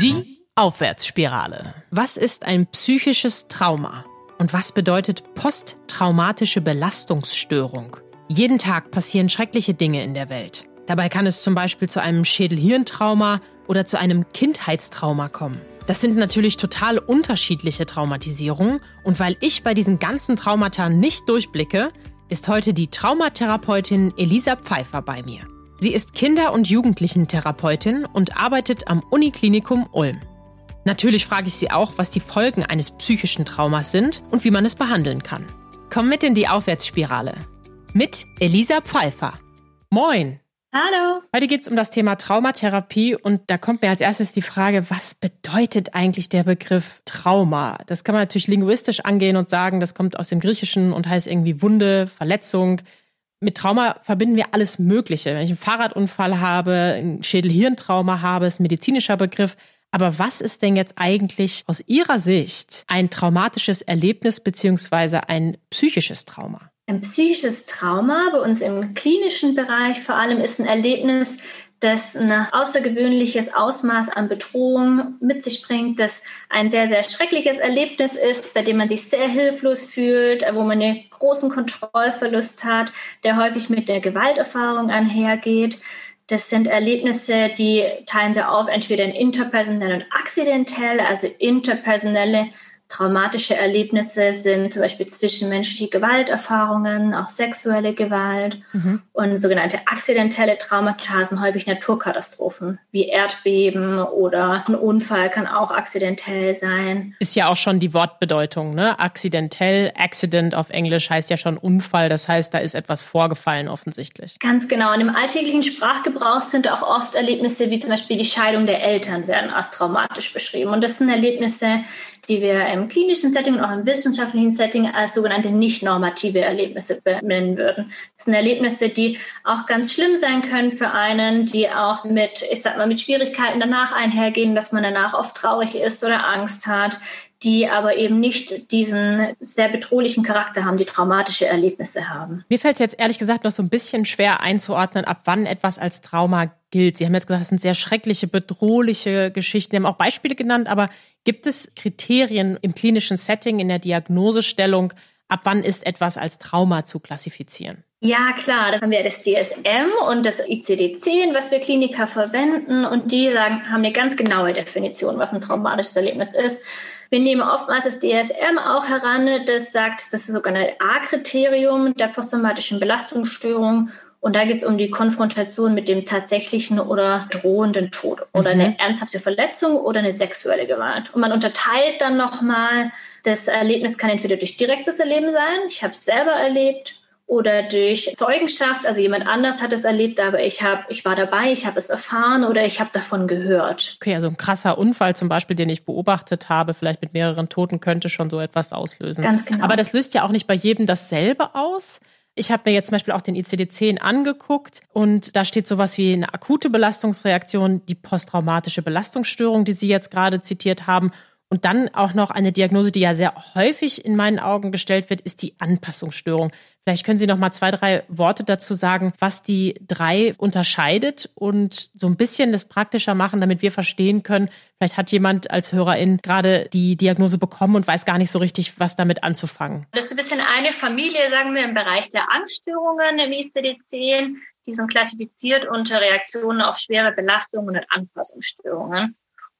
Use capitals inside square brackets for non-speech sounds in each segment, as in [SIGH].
Die Aufwärtsspirale. Was ist ein psychisches Trauma? Und was bedeutet posttraumatische Belastungsstörung? Jeden Tag passieren schreckliche Dinge in der Welt. Dabei kann es zum Beispiel zu einem Schädelhirntrauma oder zu einem Kindheitstrauma kommen. Das sind natürlich total unterschiedliche Traumatisierungen und weil ich bei diesen ganzen Traumata nicht durchblicke, ist heute die Traumatherapeutin Elisa Pfeiffer bei mir. Sie ist Kinder- und Jugendlichentherapeutin und arbeitet am Uniklinikum Ulm. Natürlich frage ich sie auch, was die Folgen eines psychischen Traumas sind und wie man es behandeln kann. Komm mit in die Aufwärtsspirale. Mit Elisa Pfeiffer. Moin! Hallo! Heute geht es um das Thema Traumatherapie und da kommt mir als erstes die Frage, was bedeutet eigentlich der Begriff Trauma? Das kann man natürlich linguistisch angehen und sagen, das kommt aus dem Griechischen und heißt irgendwie Wunde, Verletzung. Mit Trauma verbinden wir alles Mögliche. Wenn ich einen Fahrradunfall habe, ein Schädelhirntrauma habe, ist ein medizinischer Begriff. Aber was ist denn jetzt eigentlich aus Ihrer Sicht ein traumatisches Erlebnis beziehungsweise ein psychisches Trauma? Ein psychisches Trauma bei uns im klinischen Bereich vor allem ist ein Erlebnis, das ein außergewöhnliches Ausmaß an Bedrohung mit sich bringt, das ein sehr, sehr schreckliches Erlebnis ist, bei dem man sich sehr hilflos fühlt, wo man einen großen Kontrollverlust hat, der häufig mit der Gewalterfahrung einhergeht. Das sind Erlebnisse, die teilen wir auf, entweder in interpersonell und akzidentell, also interpersonelle Traumatische Erlebnisse sind zum Beispiel zwischenmenschliche Gewalterfahrungen, auch sexuelle Gewalt mhm. und sogenannte akzidentelle Traumata sind häufig Naturkatastrophen wie Erdbeben oder ein Unfall kann auch akzidentell sein. Ist ja auch schon die Wortbedeutung, ne? Akzidentell, Accident auf Englisch heißt ja schon Unfall, das heißt, da ist etwas vorgefallen offensichtlich. Ganz genau. Und im alltäglichen Sprachgebrauch sind auch oft Erlebnisse wie zum Beispiel die Scheidung der Eltern werden als traumatisch beschrieben. Und das sind Erlebnisse, die wir im klinischen Setting und auch im wissenschaftlichen Setting als sogenannte nicht normative Erlebnisse benennen würden. Das sind Erlebnisse, die auch ganz schlimm sein können für einen, die auch mit, ich sag mal, mit Schwierigkeiten danach einhergehen, dass man danach oft traurig ist oder Angst hat, die aber eben nicht diesen sehr bedrohlichen Charakter haben, die traumatische Erlebnisse haben. Mir fällt es jetzt ehrlich gesagt noch so ein bisschen schwer einzuordnen, ab wann etwas als Trauma gilt. Sie haben jetzt gesagt, das sind sehr schreckliche, bedrohliche Geschichten. Sie haben auch Beispiele genannt, aber gibt es Kriterien im klinischen Setting, in der Diagnosestellung, ab wann ist etwas als Trauma zu klassifizieren? Ja, klar. Da haben wir das DSM und das ICD-10, was wir Kliniker verwenden. Und die sagen, haben eine ganz genaue Definition, was ein traumatisches Erlebnis ist. Wir nehmen oftmals das DSM auch heran, das sagt, das ist sogar ein A-Kriterium der posttraumatischen Belastungsstörung. Und da geht es um die Konfrontation mit dem tatsächlichen oder drohenden Tod oder mhm. eine ernsthafte Verletzung oder eine sexuelle Gewalt. Und man unterteilt dann nochmal, das Erlebnis kann entweder durch direktes Erleben sein, ich habe es selber erlebt, oder durch Zeugenschaft, also jemand anders hat es erlebt, aber ich habe, ich war dabei, ich habe es erfahren oder ich habe davon gehört. Okay, also ein krasser Unfall zum Beispiel, den ich beobachtet habe, vielleicht mit mehreren Toten, könnte schon so etwas auslösen. Ganz genau. Aber das löst ja auch nicht bei jedem dasselbe aus. Ich habe mir jetzt zum Beispiel auch den ICD-10 angeguckt und da steht sowas wie eine akute Belastungsreaktion, die posttraumatische Belastungsstörung, die Sie jetzt gerade zitiert haben und dann auch noch eine Diagnose, die ja sehr häufig in meinen Augen gestellt wird, ist die Anpassungsstörung. Vielleicht können Sie noch mal zwei, drei Worte dazu sagen, was die drei unterscheidet und so ein bisschen das praktischer machen, damit wir verstehen können. Vielleicht hat jemand als Hörerin gerade die Diagnose bekommen und weiß gar nicht so richtig, was damit anzufangen. Das ist ein bisschen eine Familie, sagen wir, im Bereich der Angststörungen im ICD-10. Die sind klassifiziert unter Reaktionen auf schwere Belastungen und Anpassungsstörungen.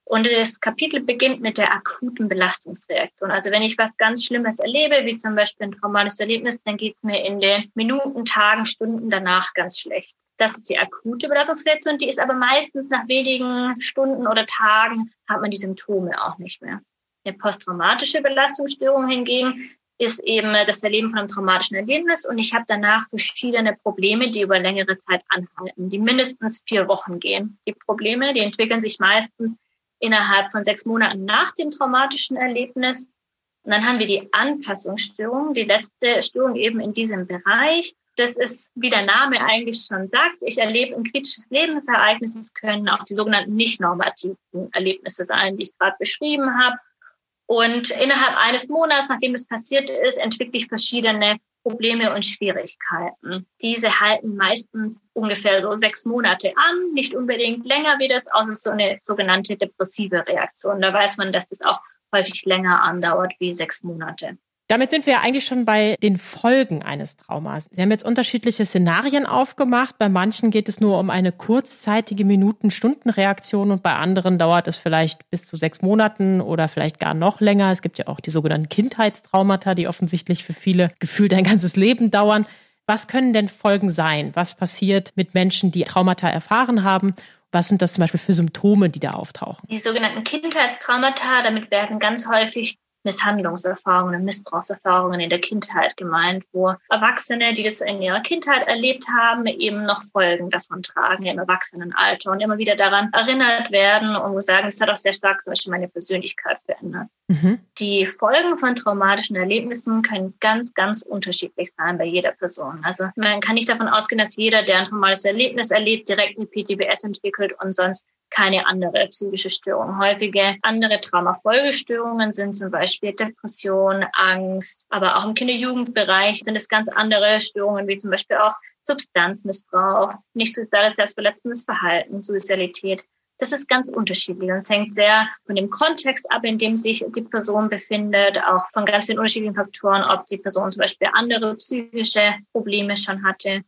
Und das Kapitel beginnt mit der akuten Belastungsreaktion. Also wenn ich was ganz Schlimmes erlebe, wie zum Beispiel ein traumatisches Erlebnis, dann geht es mir in den Minuten, Tagen, Stunden danach ganz schlecht. Das ist die akute Belastungsreaktion, die ist aber meistens nach wenigen Stunden oder Tagen hat man die Symptome auch nicht mehr. Eine posttraumatische Belastungsstörung hingegen ist eben das Erleben von einem traumatischen Erlebnis und ich habe danach verschiedene Probleme, die über längere Zeit anhalten, die mindestens vier Wochen gehen. Die Probleme, die entwickeln sich meistens innerhalb von sechs Monaten nach dem traumatischen Erlebnis. Und dann haben wir die Anpassungsstörung, die letzte Störung eben in diesem Bereich. Das ist, wie der Name eigentlich schon sagt, ich erlebe ein kritisches Lebensereignis. Es können auch die sogenannten nicht normativen Erlebnisse sein, die ich gerade beschrieben habe. Und innerhalb eines Monats, nachdem es passiert ist, entwickle ich verschiedene Probleme und Schwierigkeiten. Diese halten meistens ungefähr so sechs Monate an, nicht unbedingt länger wie das, außer so eine sogenannte depressive Reaktion. Da weiß man, dass das auch häufig länger andauert wie sechs Monate. Damit sind wir eigentlich schon bei den Folgen eines Traumas. Sie haben jetzt unterschiedliche Szenarien aufgemacht. Bei manchen geht es nur um eine kurzzeitige Minuten-Stunden-Reaktion und bei anderen dauert es vielleicht bis zu sechs Monaten oder vielleicht gar noch länger. Es gibt ja auch die sogenannten Kindheitstraumata, die offensichtlich für viele gefühlt ein ganzes Leben dauern. Was können denn Folgen sein? Was passiert mit Menschen, die Traumata erfahren haben? Was sind das zum Beispiel für Symptome, die da auftauchen? Die sogenannten Kindheitstraumata, damit werden ganz häufig Misshandlungserfahrungen, Missbrauchserfahrungen in der Kindheit gemeint, wo Erwachsene, die das in ihrer Kindheit erlebt haben, eben noch Folgen davon tragen im Erwachsenenalter und immer wieder daran erinnert werden und sagen, es hat auch sehr stark zum Beispiel meine Persönlichkeit verändert. Mhm. Die Folgen von traumatischen Erlebnissen können ganz, ganz unterschiedlich sein bei jeder Person. Also man kann nicht davon ausgehen, dass jeder, der ein traumatisches Erlebnis erlebt, direkt eine PTBS entwickelt und sonst keine andere psychische Störung. Häufige andere Traumafolgestörungen sind zum Beispiel Depression, Angst, aber auch im Kinder-Jugendbereich sind es ganz andere Störungen, wie zum Beispiel auch Substanzmissbrauch, nicht suizidales verletzendes Verhalten, Suizidalität. Das ist ganz unterschiedlich. Und es hängt sehr von dem Kontext ab, in dem sich die Person befindet, auch von ganz vielen unterschiedlichen Faktoren, ob die Person zum Beispiel andere psychische Probleme schon hatte.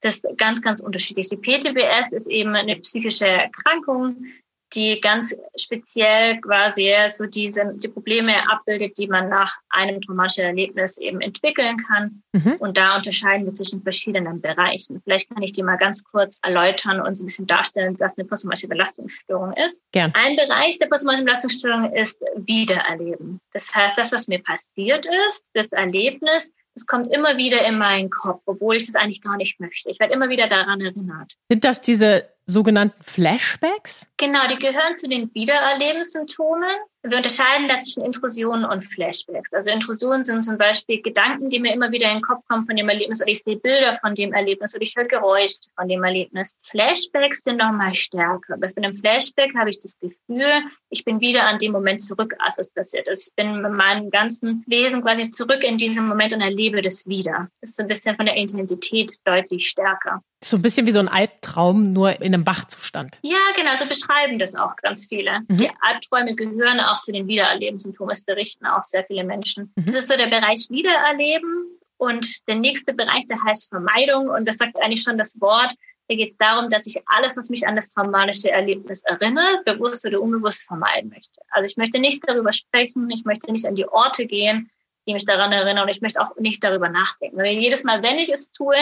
Das ist ganz, ganz unterschiedlich. Die PTBS ist eben eine psychische Erkrankung, die ganz speziell quasi so diese die Probleme abbildet, die man nach einem traumatischen Erlebnis eben entwickeln kann. Mhm. Und da unterscheiden wir zwischen verschiedenen Bereichen. Vielleicht kann ich die mal ganz kurz erläutern und so ein bisschen darstellen, was eine posttraumatische Belastungsstörung ist. Gern. Ein Bereich der posttraumatischen Belastungsstörung ist Wiedererleben. Das heißt, das, was mir passiert ist, das Erlebnis, es kommt immer wieder in meinen Kopf, obwohl ich es eigentlich gar nicht möchte. Ich werde immer wieder daran erinnert. Sind das diese sogenannten Flashbacks? Genau, die gehören zu den Wiedererlebenssymptomen. Wir unterscheiden da zwischen Intrusionen und Flashbacks. Also Intrusionen sind zum Beispiel Gedanken, die mir immer wieder in den Kopf kommen von dem Erlebnis oder ich sehe Bilder von dem Erlebnis oder ich höre Geräusche von dem Erlebnis. Flashbacks sind noch mal stärker. Bei einem Flashback habe ich das Gefühl, ich bin wieder an dem Moment zurück, als es passiert ist. Ich bin mit meinem ganzen Wesen quasi zurück in diesem Moment und erlebe das wieder. Das ist ein bisschen von der Intensität deutlich stärker. So ein bisschen wie so ein Albtraum, nur in einem Wachzustand. Ja, genau, so beschreiben das auch ganz viele. Mhm. Die Albträume gehören auch zu den Wiedererlebenssymptomen. Es berichten auch sehr viele Menschen. Mhm. Das ist so der Bereich Wiedererleben. Und der nächste Bereich, der heißt Vermeidung. Und das sagt eigentlich schon das Wort. Da geht es darum, dass ich alles, was mich an das traumatische Erlebnis erinnert, bewusst oder unbewusst vermeiden möchte. Also ich möchte nicht darüber sprechen, ich möchte nicht an die Orte gehen, die mich daran erinnern und ich möchte auch nicht darüber nachdenken. Weil jedes Mal, wenn ich es tue,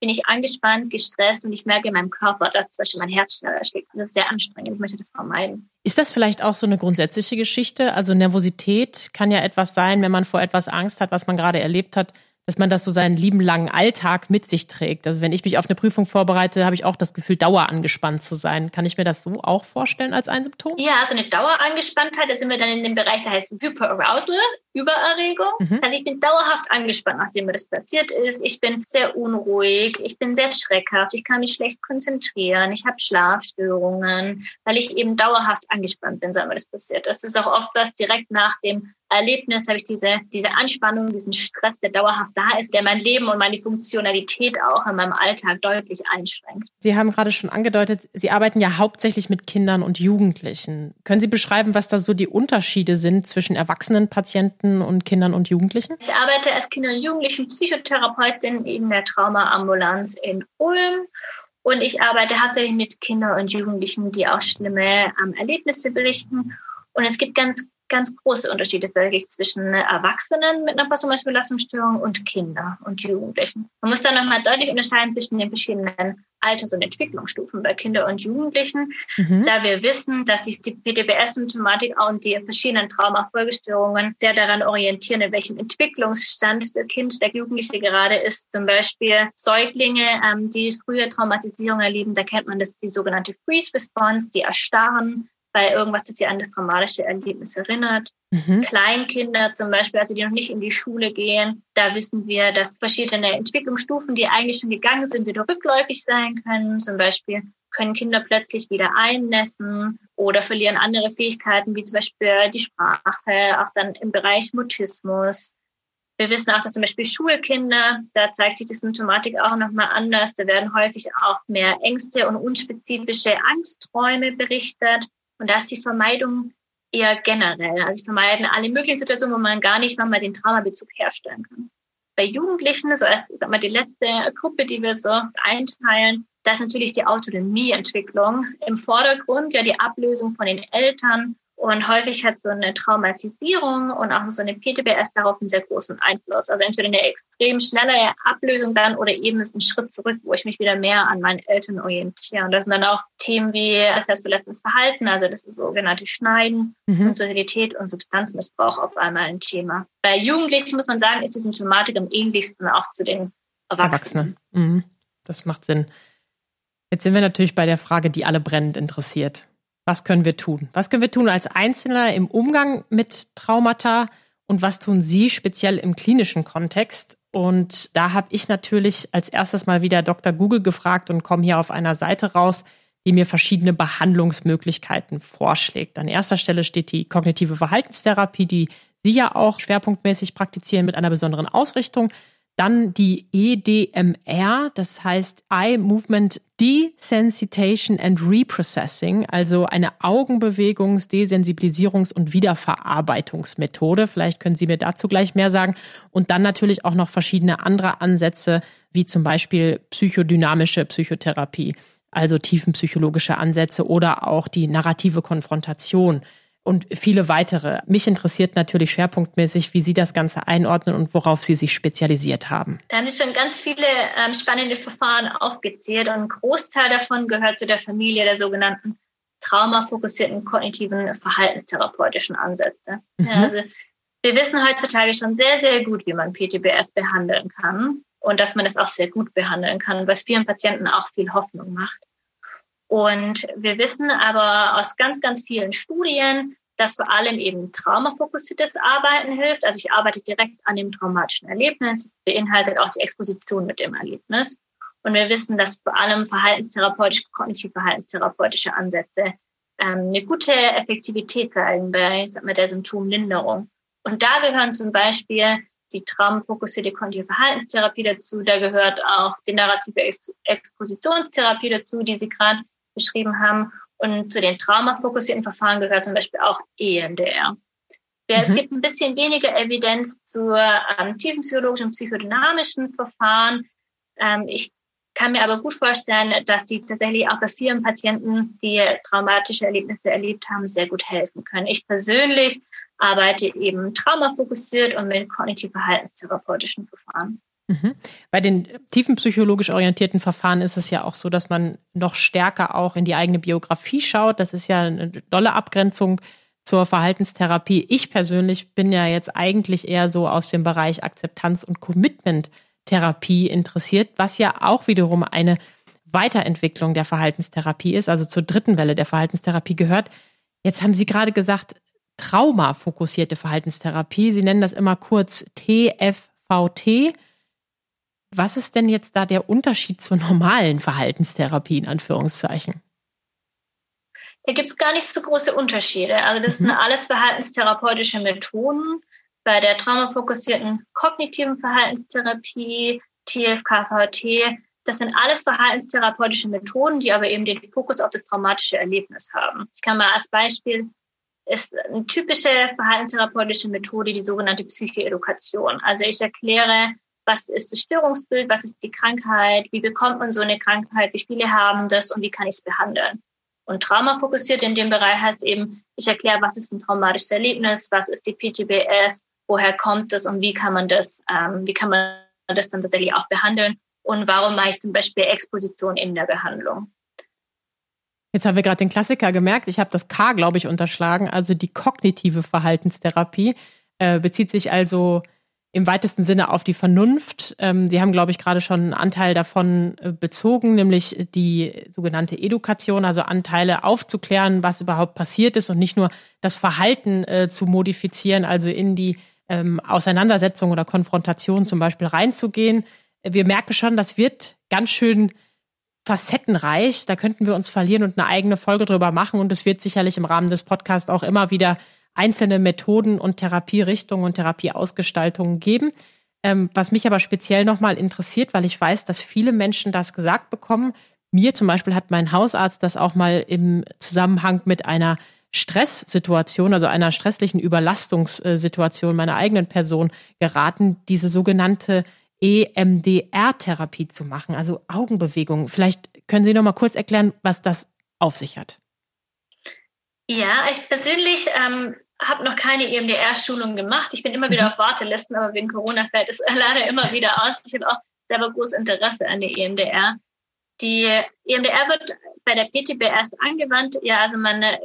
bin ich angespannt, gestresst und ich merke in meinem Körper, dass zum Beispiel mein Herz schneller schlägt. Das ist sehr anstrengend. Ich möchte das vermeiden. Ist das vielleicht auch so eine grundsätzliche Geschichte? Also Nervosität kann ja etwas sein, wenn man vor etwas Angst hat, was man gerade erlebt hat, dass man das so seinen lieben langen Alltag mit sich trägt. Also wenn ich mich auf eine Prüfung vorbereite, habe ich auch das Gefühl, dauerangespannt zu sein. Kann ich mir das so auch vorstellen als ein Symptom? Ja, also eine Dauerangespanntheit, da sind wir dann in dem Bereich, der heißt Hyperarousal, Übererregung. Mhm. Heißt, ich bin dauerhaft angespannt, nachdem mir das passiert ist. Ich bin sehr unruhig, ich bin sehr schreckhaft, ich kann mich schlecht konzentrieren, ich habe Schlafstörungen, weil ich eben dauerhaft angespannt bin, seit mir das passiert. Das ist auch oft was direkt nach dem Erlebnis habe ich diese, diese Anspannung, diesen Stress, der dauerhaft da ist, der mein Leben und meine Funktionalität auch in meinem Alltag deutlich einschränkt. Sie haben gerade schon angedeutet, Sie arbeiten ja hauptsächlich mit Kindern und Jugendlichen. Können Sie beschreiben, was da so die Unterschiede sind zwischen erwachsenen Patienten und Kindern und Jugendlichen? Ich arbeite als Kinder- und Jugendlichen-Psychotherapeutin in der Traumaambulanz in Ulm. Und ich arbeite hauptsächlich mit Kindern und Jugendlichen, die auch schlimme ähm, Erlebnisse berichten. Und es gibt ganz ganz große Unterschiede wirklich zwischen Erwachsenen mit einer posttraumatischen Belastungsstörung und Kinder und Jugendlichen. Man muss da nochmal deutlich unterscheiden zwischen den verschiedenen Alters- und Entwicklungsstufen bei Kindern und Jugendlichen, mhm. da wir wissen, dass sich die PTBS-Symptomatik und die verschiedenen Traumafolgestörungen sehr daran orientieren, in welchem Entwicklungsstand das Kind, der Jugendliche gerade ist. Zum Beispiel Säuglinge, ähm, die frühe Traumatisierung erleben, da kennt man das, die sogenannte Freeze Response, die erstarren, bei irgendwas, das sie an das traumatische Erlebnis erinnert. Mhm. Kleinkinder zum Beispiel, also die noch nicht in die Schule gehen, da wissen wir, dass verschiedene Entwicklungsstufen, die eigentlich schon gegangen sind, wieder rückläufig sein können. Zum Beispiel können Kinder plötzlich wieder einnässen oder verlieren andere Fähigkeiten, wie zum Beispiel die Sprache, auch dann im Bereich Mutismus. Wir wissen auch, dass zum Beispiel Schulkinder, da zeigt sich die Symptomatik auch nochmal anders. Da werden häufig auch mehr Ängste und unspezifische Angstträume berichtet. Und da ist die Vermeidung eher generell. Also vermeiden alle möglichen Situationen, wo man gar nicht mal den Traumabezug herstellen kann. Bei Jugendlichen, so als sag mal, die letzte Gruppe, die wir so einteilen, da ist natürlich die Autonomieentwicklung im Vordergrund, ja die Ablösung von den Eltern und häufig hat so eine Traumatisierung und auch so eine PTBS darauf einen sehr großen Einfluss. Also entweder eine extrem schnelle Ablösung dann oder eben ist ein Schritt zurück, wo ich mich wieder mehr an meinen Eltern orientiere. Und das sind dann auch Themen wie selbstverletzendes Verhalten, also das ist sogenannte Schneiden mhm. und Sozialität und Substanzmissbrauch auf einmal ein Thema. Bei Jugendlichen muss man sagen, ist die Symptomatik am ähnlichsten auch zu den Erwachsenen. Erwachsene. Mhm. Das macht Sinn. Jetzt sind wir natürlich bei der Frage, die alle brennend interessiert. Was können wir tun? Was können wir tun als Einzelner im Umgang mit Traumata und was tun Sie speziell im klinischen Kontext? Und da habe ich natürlich als erstes mal wieder Dr. Google gefragt und komme hier auf einer Seite raus, die mir verschiedene Behandlungsmöglichkeiten vorschlägt. An erster Stelle steht die kognitive Verhaltenstherapie, die Sie ja auch schwerpunktmäßig praktizieren mit einer besonderen Ausrichtung. Dann die EDMR, das heißt Eye Movement Desensitation and Reprocessing, also eine Augenbewegungs-, Desensibilisierungs- und Wiederverarbeitungsmethode. Vielleicht können Sie mir dazu gleich mehr sagen. Und dann natürlich auch noch verschiedene andere Ansätze, wie zum Beispiel psychodynamische Psychotherapie, also tiefenpsychologische Ansätze oder auch die narrative Konfrontation und viele weitere. Mich interessiert natürlich schwerpunktmäßig, wie Sie das Ganze einordnen und worauf Sie sich spezialisiert haben. Da haben Sie schon ganz viele ähm, spannende Verfahren aufgezählt und ein Großteil davon gehört zu der Familie der sogenannten traumafokussierten kognitiven verhaltenstherapeutischen Ansätze. Mhm. Ja, also wir wissen heutzutage schon sehr, sehr gut, wie man PTBS behandeln kann und dass man das auch sehr gut behandeln kann, was vielen Patienten auch viel Hoffnung macht. Und wir wissen aber aus ganz, ganz vielen Studien, dass vor allem eben traumafokussiertes Arbeiten hilft. Also ich arbeite direkt an dem traumatischen Erlebnis, beinhaltet auch die Exposition mit dem Erlebnis. Und wir wissen, dass vor allem verhaltenstherapeutische, kognitiv-verhaltenstherapeutische Ansätze ähm, eine gute Effektivität zeigen bei sag mal, der Symptomlinderung. Und da gehören zum Beispiel die traumafokussierte kognitive Verhaltenstherapie dazu. Da gehört auch die narrative Expositionstherapie dazu, die Sie gerade beschrieben haben. Und zu den traumafokussierten Verfahren gehört zum Beispiel auch EMDR. Mhm. Es gibt ein bisschen weniger Evidenz zu ähm, tiefenpsychologischen und psychodynamischen Verfahren. Ähm, ich kann mir aber gut vorstellen, dass die tatsächlich auch bei vielen Patienten, die traumatische Erlebnisse erlebt haben, sehr gut helfen können. Ich persönlich arbeite eben traumafokussiert und mit kognitiv-verhaltenstherapeutischen Verfahren. Mhm. Bei den tiefenpsychologisch orientierten Verfahren ist es ja auch so, dass man noch stärker auch in die eigene Biografie schaut. Das ist ja eine dolle Abgrenzung zur Verhaltenstherapie. Ich persönlich bin ja jetzt eigentlich eher so aus dem Bereich Akzeptanz und Commitment-Therapie interessiert, was ja auch wiederum eine Weiterentwicklung der Verhaltenstherapie ist, also zur dritten Welle der Verhaltenstherapie gehört. Jetzt haben Sie gerade gesagt, traumafokussierte Verhaltenstherapie. Sie nennen das immer kurz TFVT. Was ist denn jetzt da der Unterschied zur normalen Verhaltenstherapie in Anführungszeichen? Da gibt es gar nicht so große Unterschiede. Also das mhm. sind alles verhaltenstherapeutische Methoden. Bei der traumafokussierten kognitiven Verhaltenstherapie, TFKVT, das sind alles verhaltenstherapeutische Methoden, die aber eben den Fokus auf das traumatische Erlebnis haben. Ich kann mal als Beispiel ist eine typische verhaltenstherapeutische Methode die sogenannte Psychoedukation. Also ich erkläre was ist das Störungsbild, was ist die Krankheit, wie bekommt man so eine Krankheit, wie viele haben das und wie kann ich es behandeln. Und traumafokussiert in dem Bereich heißt eben, ich erkläre, was ist ein traumatisches Erlebnis, was ist die PTBS, woher kommt das und wie kann man das, ähm, wie kann man das dann tatsächlich auch behandeln und warum mache ich zum Beispiel Exposition in der Behandlung. Jetzt haben wir gerade den Klassiker gemerkt. Ich habe das K, glaube ich, unterschlagen. Also die kognitive Verhaltenstherapie äh, bezieht sich also im weitesten Sinne auf die Vernunft. Ähm, Sie haben, glaube ich, gerade schon einen Anteil davon äh, bezogen, nämlich die sogenannte Education, also Anteile aufzuklären, was überhaupt passiert ist und nicht nur das Verhalten äh, zu modifizieren, also in die ähm, Auseinandersetzung oder Konfrontation zum Beispiel reinzugehen. Wir merken schon, das wird ganz schön facettenreich. Da könnten wir uns verlieren und eine eigene Folge drüber machen. Und es wird sicherlich im Rahmen des Podcasts auch immer wieder einzelne Methoden und Therapierichtungen und Therapieausgestaltungen geben. Ähm, was mich aber speziell nochmal interessiert, weil ich weiß, dass viele Menschen das gesagt bekommen. Mir zum Beispiel hat mein Hausarzt das auch mal im Zusammenhang mit einer Stresssituation, also einer stresslichen Überlastungssituation meiner eigenen Person geraten, diese sogenannte EMDR-Therapie zu machen, also Augenbewegungen. Vielleicht können Sie noch mal kurz erklären, was das auf sich hat. Ja, ich persönlich ähm, habe noch keine EMDR-Schulung gemacht. Ich bin immer wieder mhm. auf Wartelisten, aber wegen Corona fällt es [LAUGHS] leider immer wieder aus. Ich habe auch selber großes Interesse an der EMDR. Die EMDR wird bei der PTBS angewandt. Ja, also man äh,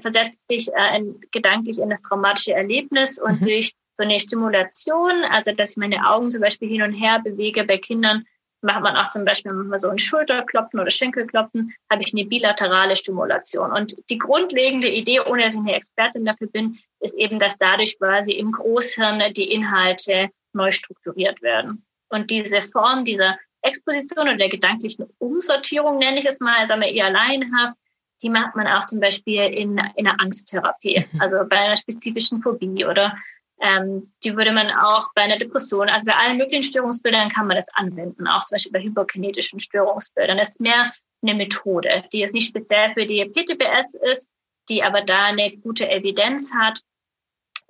versetzt sich äh, in, gedanklich in das traumatische Erlebnis und mhm. durch so eine Stimulation, also dass ich meine Augen zum Beispiel hin und her bewege bei Kindern, macht man auch zum Beispiel mal so ein Schulterklopfen oder Schenkelklopfen, habe ich eine bilaterale Stimulation. Und die grundlegende Idee, ohne dass ich eine Expertin dafür bin, ist eben, dass dadurch quasi im Großhirn die Inhalte neu strukturiert werden. Und diese Form dieser Exposition oder der gedanklichen Umsortierung, nenne ich es mal, sagen wir eher laienhaft, die macht man auch zum Beispiel in, in einer Angsttherapie, mhm. also bei einer spezifischen Phobie oder ähm, die würde man auch bei einer Depression, also bei allen möglichen Störungsbildern kann man das anwenden, auch zum Beispiel bei hyperkinetischen Störungsbildern. Das ist mehr eine Methode, die jetzt nicht speziell für die PTBS ist, die aber da eine gute Evidenz hat.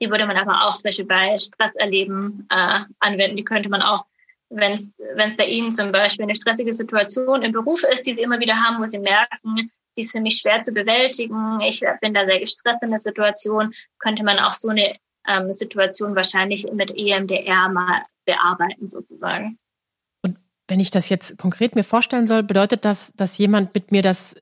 Die würde man aber auch zum Beispiel bei Stresserleben äh, anwenden. Die könnte man auch, wenn es bei Ihnen zum Beispiel eine stressige Situation im Beruf ist, die Sie immer wieder haben, wo Sie merken, die ist für mich schwer zu bewältigen, ich bin da sehr gestresst in der Situation, könnte man auch so eine ähm, Situation wahrscheinlich mit EMDR mal bearbeiten sozusagen. Und wenn ich das jetzt konkret mir vorstellen soll, bedeutet das, dass jemand mit mir das,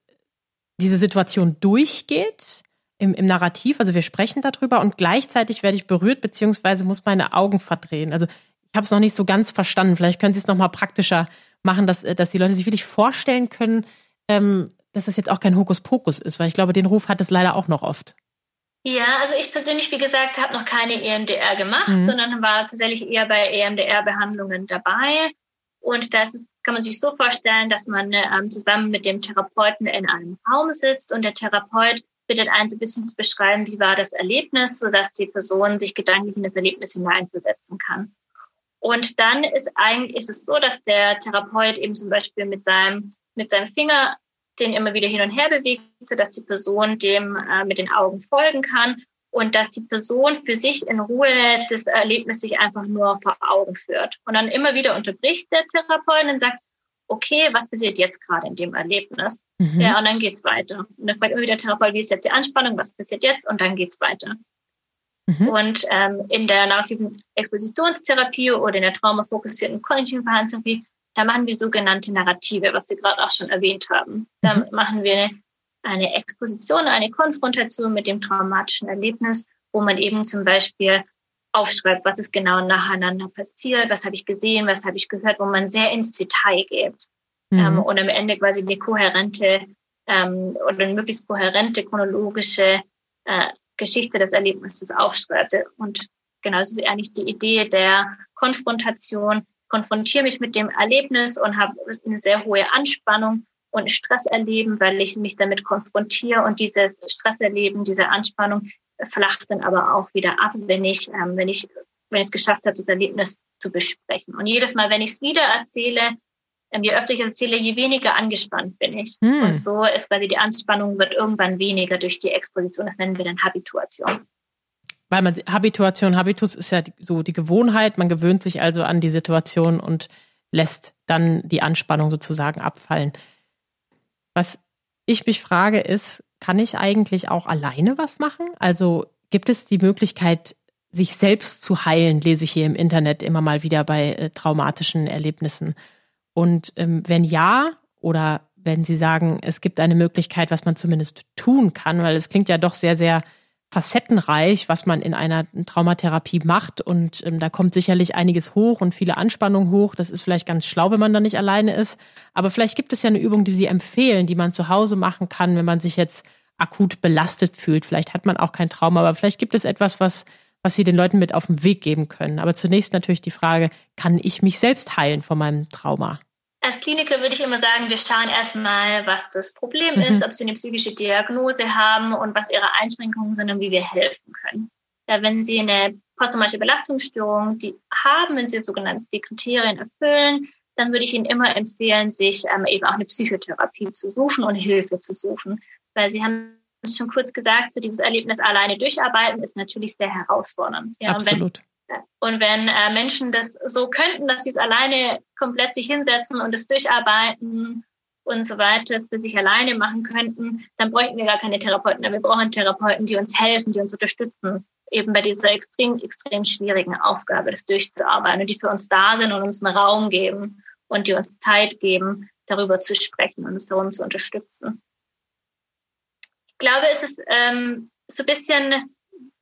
diese Situation durchgeht? Im, im Narrativ, also wir sprechen darüber und gleichzeitig werde ich berührt, beziehungsweise muss meine Augen verdrehen. Also ich habe es noch nicht so ganz verstanden. Vielleicht können Sie es noch mal praktischer machen, dass, dass die Leute sich wirklich vorstellen können, ähm, dass das jetzt auch kein Hokuspokus ist, weil ich glaube, den Ruf hat es leider auch noch oft. Ja, also ich persönlich, wie gesagt, habe noch keine EMDR gemacht, mhm. sondern war tatsächlich eher bei EMDR-Behandlungen dabei. Und das ist, kann man sich so vorstellen, dass man ähm, zusammen mit dem Therapeuten in einem Raum sitzt und der Therapeut bittet einen so ein bisschen zu beschreiben, wie war das Erlebnis, sodass die Person sich gedanklich in das Erlebnis hineinversetzen kann. Und dann ist eigentlich ist es so, dass der Therapeut eben zum Beispiel mit seinem, mit seinem Finger den immer wieder hin und her bewegt, sodass die Person dem äh, mit den Augen folgen kann und dass die Person für sich in Ruhe das Erlebnis sich einfach nur vor Augen führt. Und dann immer wieder unterbricht der Therapeut und sagt, okay, was passiert jetzt gerade in dem Erlebnis? Mhm. Ja, und dann geht's weiter. Und dann fragt immer wieder der Therapeut, wie ist jetzt die Anspannung, was passiert jetzt? Und dann geht's weiter. Mhm. Und ähm, in der narrativen Expositionstherapie oder in der traumafokussierten kognitiven Verhaltenstherapie da machen wir sogenannte Narrative, was Sie gerade auch schon erwähnt haben. Da mhm. machen wir eine Exposition, eine Konfrontation mit dem traumatischen Erlebnis, wo man eben zum Beispiel aufschreibt, was ist genau nacheinander passiert, was habe ich gesehen, was habe ich gehört, wo man sehr ins Detail geht mhm. ähm, und am Ende quasi eine kohärente ähm, oder eine möglichst kohärente chronologische äh, Geschichte des Erlebnisses aufschreibt. Und genau, das ist eigentlich die Idee der Konfrontation konfrontiere mich mit dem Erlebnis und habe eine sehr hohe Anspannung und Stress erleben, weil ich mich damit konfrontiere und dieses Stresserleben, diese Anspannung flacht dann aber auch wieder ab, wenn ich, ähm, wenn ich, wenn ich es geschafft habe, das Erlebnis zu besprechen. Und jedes Mal, wenn ich es wieder erzähle, ähm, je öfter ich erzähle, je weniger angespannt bin ich. Hm. Und so ist quasi die Anspannung wird irgendwann weniger durch die Exposition. Das nennen wir dann Habituation weil man Habituation, Habitus ist ja so die Gewohnheit, man gewöhnt sich also an die Situation und lässt dann die Anspannung sozusagen abfallen. Was ich mich frage ist, kann ich eigentlich auch alleine was machen? Also gibt es die Möglichkeit, sich selbst zu heilen, lese ich hier im Internet immer mal wieder bei äh, traumatischen Erlebnissen. Und ähm, wenn ja, oder wenn Sie sagen, es gibt eine Möglichkeit, was man zumindest tun kann, weil es klingt ja doch sehr, sehr facettenreich, was man in einer Traumatherapie macht. Und ähm, da kommt sicherlich einiges hoch und viele Anspannungen hoch. Das ist vielleicht ganz schlau, wenn man da nicht alleine ist. Aber vielleicht gibt es ja eine Übung, die Sie empfehlen, die man zu Hause machen kann, wenn man sich jetzt akut belastet fühlt. Vielleicht hat man auch kein Trauma, aber vielleicht gibt es etwas, was, was Sie den Leuten mit auf den Weg geben können. Aber zunächst natürlich die Frage, kann ich mich selbst heilen von meinem Trauma? Als Kliniker würde ich immer sagen, wir schauen erstmal, was das Problem mhm. ist, ob sie eine psychische Diagnose haben und was ihre Einschränkungen sind und wie wir helfen können. Ja, wenn sie eine posttraumatische Belastungsstörung die haben, wenn sie sogenannte die Kriterien erfüllen, dann würde ich Ihnen immer empfehlen, sich ähm, eben auch eine Psychotherapie zu suchen und Hilfe zu suchen. Weil Sie haben es schon kurz gesagt, so dieses Erlebnis alleine durcharbeiten ist natürlich sehr herausfordernd. Ja, Absolut. Und wenn äh, Menschen das so könnten, dass sie es alleine komplett sich hinsetzen und es durcharbeiten und so weiter, es für sich alleine machen könnten, dann bräuchten wir gar keine Therapeuten. Wir brauchen Therapeuten, die uns helfen, die uns unterstützen, eben bei dieser extrem, extrem schwierigen Aufgabe, das durchzuarbeiten und die für uns da sind und uns einen Raum geben und die uns Zeit geben, darüber zu sprechen und uns darum zu unterstützen. Ich glaube, es ist ähm, so ein bisschen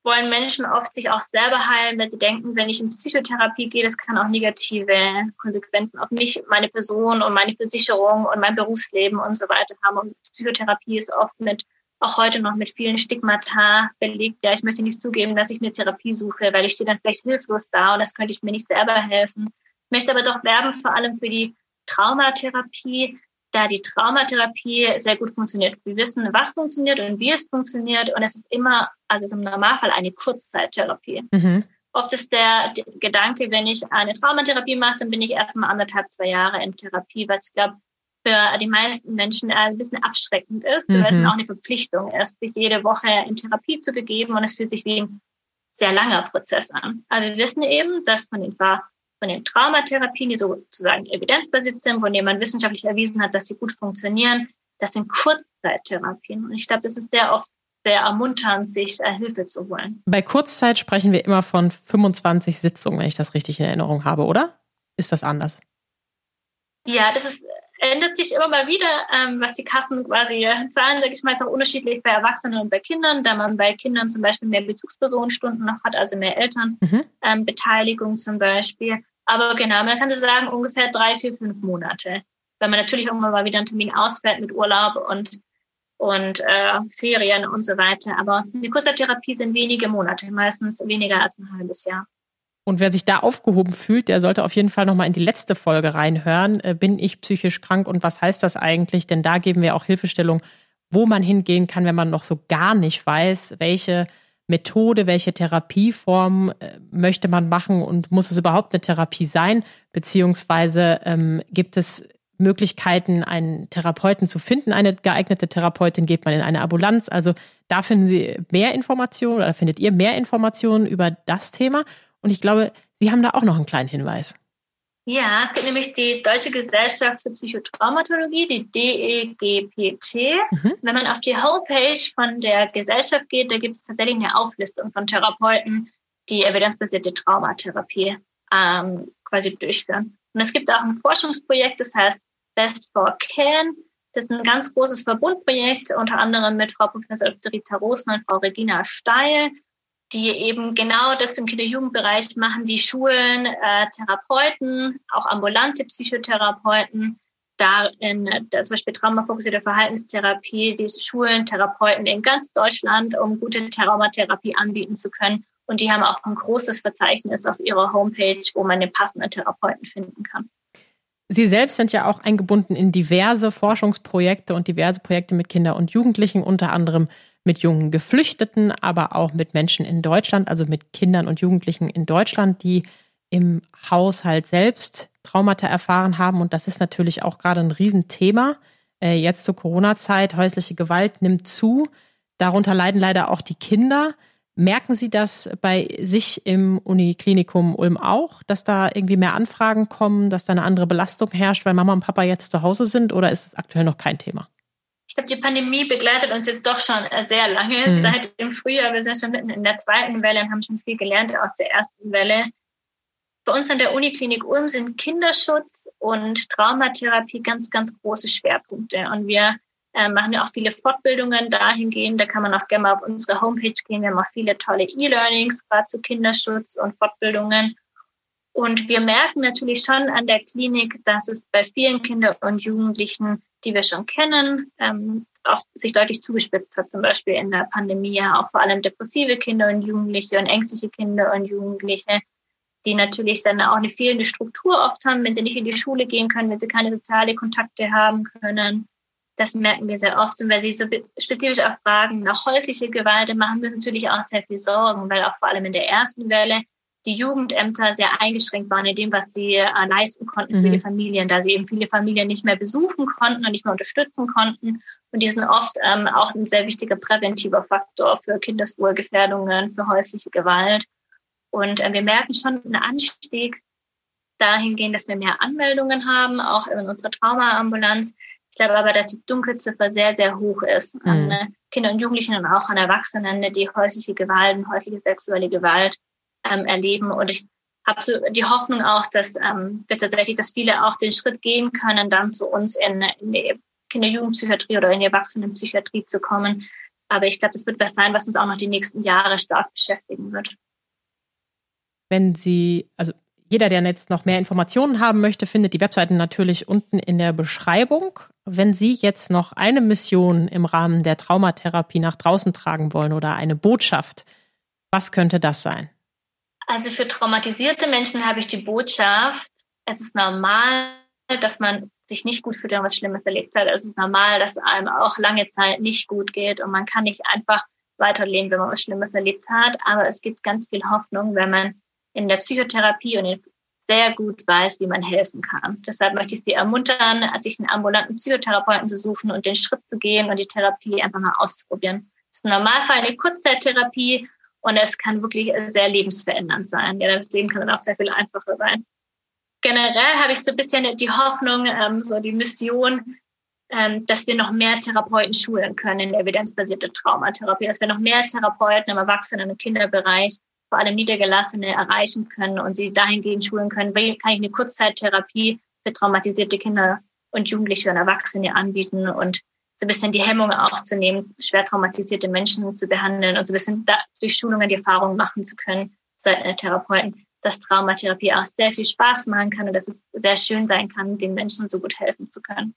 wollen Menschen oft sich auch selber heilen, weil sie denken, wenn ich in Psychotherapie gehe, das kann auch negative Konsequenzen auf mich, meine Person und meine Versicherung und mein Berufsleben und so weiter haben. Und Psychotherapie ist oft mit, auch heute noch mit vielen Stigmata belegt. Ja, ich möchte nicht zugeben, dass ich eine Therapie suche, weil ich stehe dann vielleicht hilflos da und das könnte ich mir nicht selber helfen. Ich möchte aber doch werben, vor allem für die Traumatherapie, da die Traumatherapie sehr gut funktioniert. Wir wissen, was funktioniert und wie es funktioniert. Und es ist immer, also es ist im Normalfall eine Kurzzeittherapie. Mhm. Oft ist der Gedanke, wenn ich eine Traumatherapie mache, dann bin ich erstmal anderthalb, zwei Jahre in Therapie, was ich glaube, für die meisten Menschen ein bisschen abschreckend ist, mhm. weil es auch eine Verpflichtung ist, sich jede Woche in Therapie zu begeben und es fühlt sich wie ein sehr langer Prozess an. Aber wir wissen eben, dass von den von den Traumatherapien, die sozusagen evidenzbasiert sind, von denen man wissenschaftlich erwiesen hat, dass sie gut funktionieren, das sind Kurzzeittherapien. Und ich glaube, das ist sehr oft sehr ermunternd, sich äh, Hilfe zu holen. Bei Kurzzeit sprechen wir immer von 25 Sitzungen, wenn ich das richtig in Erinnerung habe, oder? Ist das anders? Ja, das ist, ändert sich immer mal wieder, ähm, was die Kassen quasi zahlen, sage ich mal, ist auch unterschiedlich bei Erwachsenen und bei Kindern, da man bei Kindern zum Beispiel mehr Bezugspersonenstunden noch hat, also mehr Elternbeteiligung mhm. ähm, zum Beispiel. Aber genau, man kann so sagen, ungefähr drei, vier, fünf Monate. Weil man natürlich irgendwann mal wieder einen Termin ausfällt mit Urlaub und, und äh, Ferien und so weiter. Aber die Kurzeittherapie sind wenige Monate, meistens weniger als ein halbes Jahr. Und wer sich da aufgehoben fühlt, der sollte auf jeden Fall nochmal in die letzte Folge reinhören. Äh, bin ich psychisch krank und was heißt das eigentlich? Denn da geben wir auch Hilfestellung, wo man hingehen kann, wenn man noch so gar nicht weiß, welche Methode, welche Therapieform äh, möchte man machen und muss es überhaupt eine Therapie sein? Beziehungsweise ähm, gibt es Möglichkeiten, einen Therapeuten zu finden, eine geeignete Therapeutin, geht man in eine Ambulanz. Also da finden Sie mehr Informationen oder findet ihr mehr Informationen über das Thema. Und ich glaube, Sie haben da auch noch einen kleinen Hinweis. Ja, es gibt nämlich die Deutsche Gesellschaft für Psychotraumatologie, die DEGPT. Mhm. Wenn man auf die Homepage von der Gesellschaft geht, da gibt es tatsächlich eine Auflistung von Therapeuten, die evidenzbasierte Traumatherapie ähm, quasi durchführen. Und es gibt auch ein Forschungsprojekt, das heißt Best for Can. Das ist ein ganz großes Verbundprojekt, unter anderem mit Frau Professor Dr. Rita Rosen und Frau Regina Steil die eben genau das im Kinder-Jugendbereich machen, die Schulen, äh, Therapeuten, auch ambulante Psychotherapeuten, da in da zum Beispiel traumafokussierte Verhaltenstherapie, die Schulen, Therapeuten in ganz Deutschland, um gute Traumatherapie anbieten zu können. Und die haben auch ein großes Verzeichnis auf ihrer Homepage, wo man den passenden Therapeuten finden kann. Sie selbst sind ja auch eingebunden in diverse Forschungsprojekte und diverse Projekte mit Kindern und Jugendlichen, unter anderem mit jungen Geflüchteten, aber auch mit Menschen in Deutschland, also mit Kindern und Jugendlichen in Deutschland, die im Haushalt selbst Traumata erfahren haben. Und das ist natürlich auch gerade ein Riesenthema. Äh, jetzt zur Corona-Zeit, häusliche Gewalt nimmt zu. Darunter leiden leider auch die Kinder. Merken Sie das bei sich im Uniklinikum Ulm auch, dass da irgendwie mehr Anfragen kommen, dass da eine andere Belastung herrscht, weil Mama und Papa jetzt zu Hause sind oder ist es aktuell noch kein Thema? Glaube, die Pandemie begleitet uns jetzt doch schon äh, sehr lange. Mhm. Seit dem Frühjahr, wir sind schon mitten in der zweiten Welle und haben schon viel gelernt aus der ersten Welle. Bei uns an der Uniklinik Ulm sind Kinderschutz und Traumatherapie ganz, ganz große Schwerpunkte. Und wir äh, machen ja auch viele Fortbildungen dahingehend. Da kann man auch gerne mal auf unsere Homepage gehen. Wir haben auch viele tolle E-Learnings, gerade zu Kinderschutz und Fortbildungen. Und wir merken natürlich schon an der Klinik, dass es bei vielen Kindern und Jugendlichen die wir schon kennen, ähm, auch sich deutlich zugespitzt hat, zum Beispiel in der Pandemie, auch vor allem depressive Kinder und Jugendliche und ängstliche Kinder und Jugendliche. die natürlich dann auch eine fehlende Struktur oft haben, wenn sie nicht in die Schule gehen können, wenn sie keine soziale Kontakte haben können. Das merken wir sehr oft. Und wenn Sie so spezifisch auch fragen nach häuslicher Gewalt, machen wir uns natürlich auch sehr viel Sorgen, weil auch vor allem in der ersten Welle die Jugendämter sehr eingeschränkt waren in dem, was sie äh, leisten konnten mhm. für die Familien, da sie eben viele Familien nicht mehr besuchen konnten und nicht mehr unterstützen konnten. Und die sind oft ähm, auch ein sehr wichtiger präventiver Faktor für Kindeswohlgefährdungen, für häusliche Gewalt. Und äh, wir merken schon einen Anstieg dahingehend, dass wir mehr Anmeldungen haben, auch in unserer Traumaambulanz. Ich glaube aber, dass die Dunkelziffer sehr, sehr hoch ist mhm. an äh, Kindern und Jugendlichen und auch an Erwachsenen, die häusliche Gewalt und häusliche sexuelle Gewalt ähm, erleben. Und ich habe so die Hoffnung auch, dass ähm, wir tatsächlich, dass viele auch den Schritt gehen können, dann zu uns in, in die Kinder-Jugendpsychiatrie oder in die Erwachsenenpsychiatrie zu kommen. Aber ich glaube, das wird was sein, was uns auch noch die nächsten Jahre stark beschäftigen wird. Wenn Sie, also jeder, der jetzt noch mehr Informationen haben möchte, findet die Webseiten natürlich unten in der Beschreibung. Wenn Sie jetzt noch eine Mission im Rahmen der Traumatherapie nach draußen tragen wollen oder eine Botschaft, was könnte das sein? Also für traumatisierte Menschen habe ich die Botschaft, es ist normal, dass man sich nicht gut fühlt, wenn man was Schlimmes erlebt hat. Es ist normal, dass einem auch lange Zeit nicht gut geht und man kann nicht einfach weiterleben, wenn man was Schlimmes erlebt hat. Aber es gibt ganz viel Hoffnung, wenn man in der Psychotherapie und sehr gut weiß, wie man helfen kann. Deshalb möchte ich Sie ermuntern, sich einen ambulanten Psychotherapeuten zu suchen und den Schritt zu gehen und die Therapie einfach mal auszuprobieren. Das ist im Normalfall eine Kurzzeittherapie und es kann wirklich sehr lebensverändernd sein. Ja, das Leben kann dann auch sehr viel einfacher sein. Generell habe ich so ein bisschen die Hoffnung, ähm, so die Mission, ähm, dass wir noch mehr Therapeuten schulen können in der evidenzbasierten Traumatherapie, dass wir noch mehr Therapeuten im Erwachsenen- und Kinderbereich vor allem Niedergelassene erreichen können und sie dahingehend schulen können, wie kann ich eine Kurzzeittherapie für traumatisierte Kinder und Jugendliche und Erwachsene anbieten und so ein bisschen die Hemmung auszunehmen, schwer traumatisierte Menschen zu behandeln und so ein bisschen da, durch Schulungen die Erfahrung machen zu können, seit einer Therapeuten, dass Traumatherapie auch sehr viel Spaß machen kann und dass es sehr schön sein kann, den Menschen so gut helfen zu können.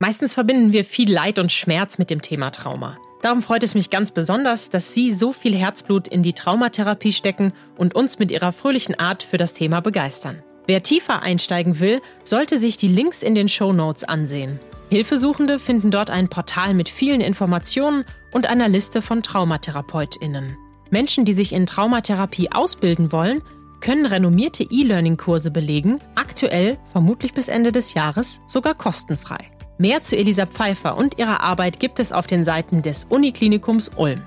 Meistens verbinden wir viel Leid und Schmerz mit dem Thema Trauma. Darum freut es mich ganz besonders, dass Sie so viel Herzblut in die Traumatherapie stecken und uns mit Ihrer fröhlichen Art für das Thema begeistern. Wer tiefer einsteigen will, sollte sich die Links in den Show Notes ansehen. Hilfesuchende finden dort ein Portal mit vielen Informationen und einer Liste von TraumatherapeutInnen. Menschen, die sich in Traumatherapie ausbilden wollen, können renommierte E-Learning-Kurse belegen, aktuell, vermutlich bis Ende des Jahres, sogar kostenfrei. Mehr zu Elisa Pfeiffer und ihrer Arbeit gibt es auf den Seiten des Uniklinikums Ulm.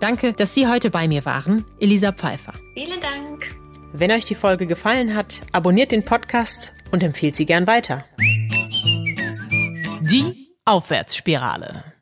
Danke, dass Sie heute bei mir waren, Elisa Pfeiffer. Vielen Dank. Wenn euch die Folge gefallen hat, abonniert den Podcast und empfiehlt sie gern weiter. Die Aufwärtsspirale.